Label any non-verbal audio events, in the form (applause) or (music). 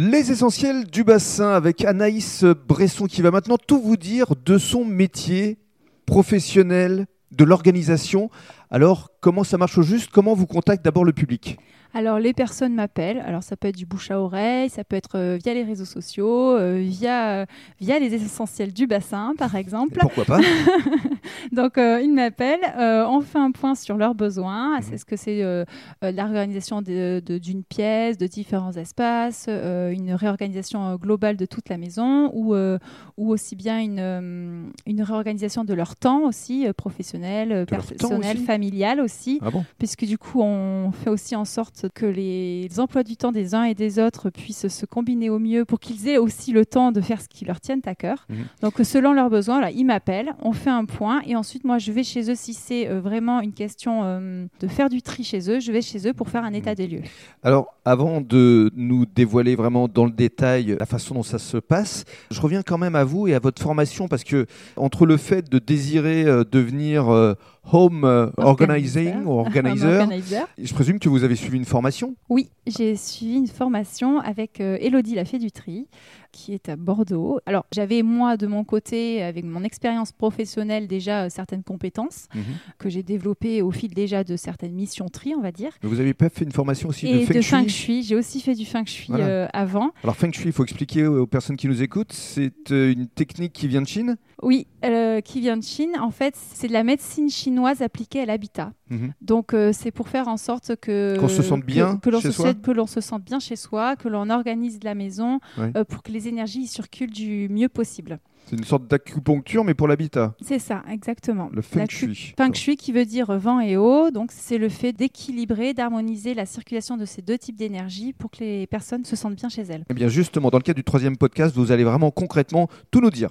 Les essentiels du bassin avec Anaïs Bresson qui va maintenant tout vous dire de son métier professionnel, de l'organisation. Alors, comment ça marche au juste? Comment vous contacte d'abord le public? Alors les personnes m'appellent. Alors ça peut être du bouche à oreille, ça peut être euh, via les réseaux sociaux, euh, via, via les essentiels du bassin par exemple. Et pourquoi pas? (laughs) Donc euh, ils m'appellent, on fait un point sur leurs besoins. Mhm. Est-ce que c'est l'organisation d'une pièce, de différents espaces, une réorganisation globale de toute la maison ou, ou aussi bien une, une réorganisation de leur temps aussi, professionnel, personnel, familial aussi. Ah bon puisque du coup on fait aussi en sorte que les emplois du temps des uns et des autres puissent se combiner au mieux pour qu'ils aient aussi le temps de faire ce qui leur tienne à cœur. Mhm. Donc selon leurs besoins, là, ils m'appellent, on fait un point et ensuite moi je vais chez eux si c'est euh, vraiment une question euh, de faire du tri chez eux, je vais chez eux pour faire un état mhm. des lieux. Alors avant de nous dévoiler vraiment dans le détail la façon dont ça se passe, je reviens quand même à vous et à votre formation parce que entre le fait de désirer euh, devenir home organizing ou (laughs) organizer, je présume que vous avez suivi une formation. Oui, j'ai suivi une formation avec euh, Elodie la Fée du Tri, qui est à Bordeaux. Alors, j'avais moi de mon côté, avec mon expérience professionnelle, déjà euh, certaines compétences mhm. que j'ai développées au fil déjà de certaines missions tri, on va dire. Mais vous n'avez pas fait une formation aussi de Feng de Feng Shui J'ai aussi fait du Feng Shui euh, avant. Alors, Feng Shui, il faut expliquer aux personnes qui nous écoutent, c'est une technique qui vient de Chine? Oui, qui vient de Chine. En fait, c'est de la médecine chinoise appliquée à l'habitat. Mhm. Donc, c'est pour faire en sorte que... Qu'on se sente bien que, l'on se, soi? que l'on se sente bien chez soi, que l'on organise la maison euh, pour que les énergies circulent du mieux possible. C'est une sorte d'acupuncture, mais pour l'habitat. C'est ça, exactement. Le feng shui. Feng shui qui veut dire vent et eau. Donc, c'est le fait d'équilibrer, d'harmoniser la circulation de ces deux types d'énergie pour que les personnes se sentent bien chez elles. Eh bien, justement, dans le cadre du troisième podcast, vous allez vraiment concrètement tout nous dire.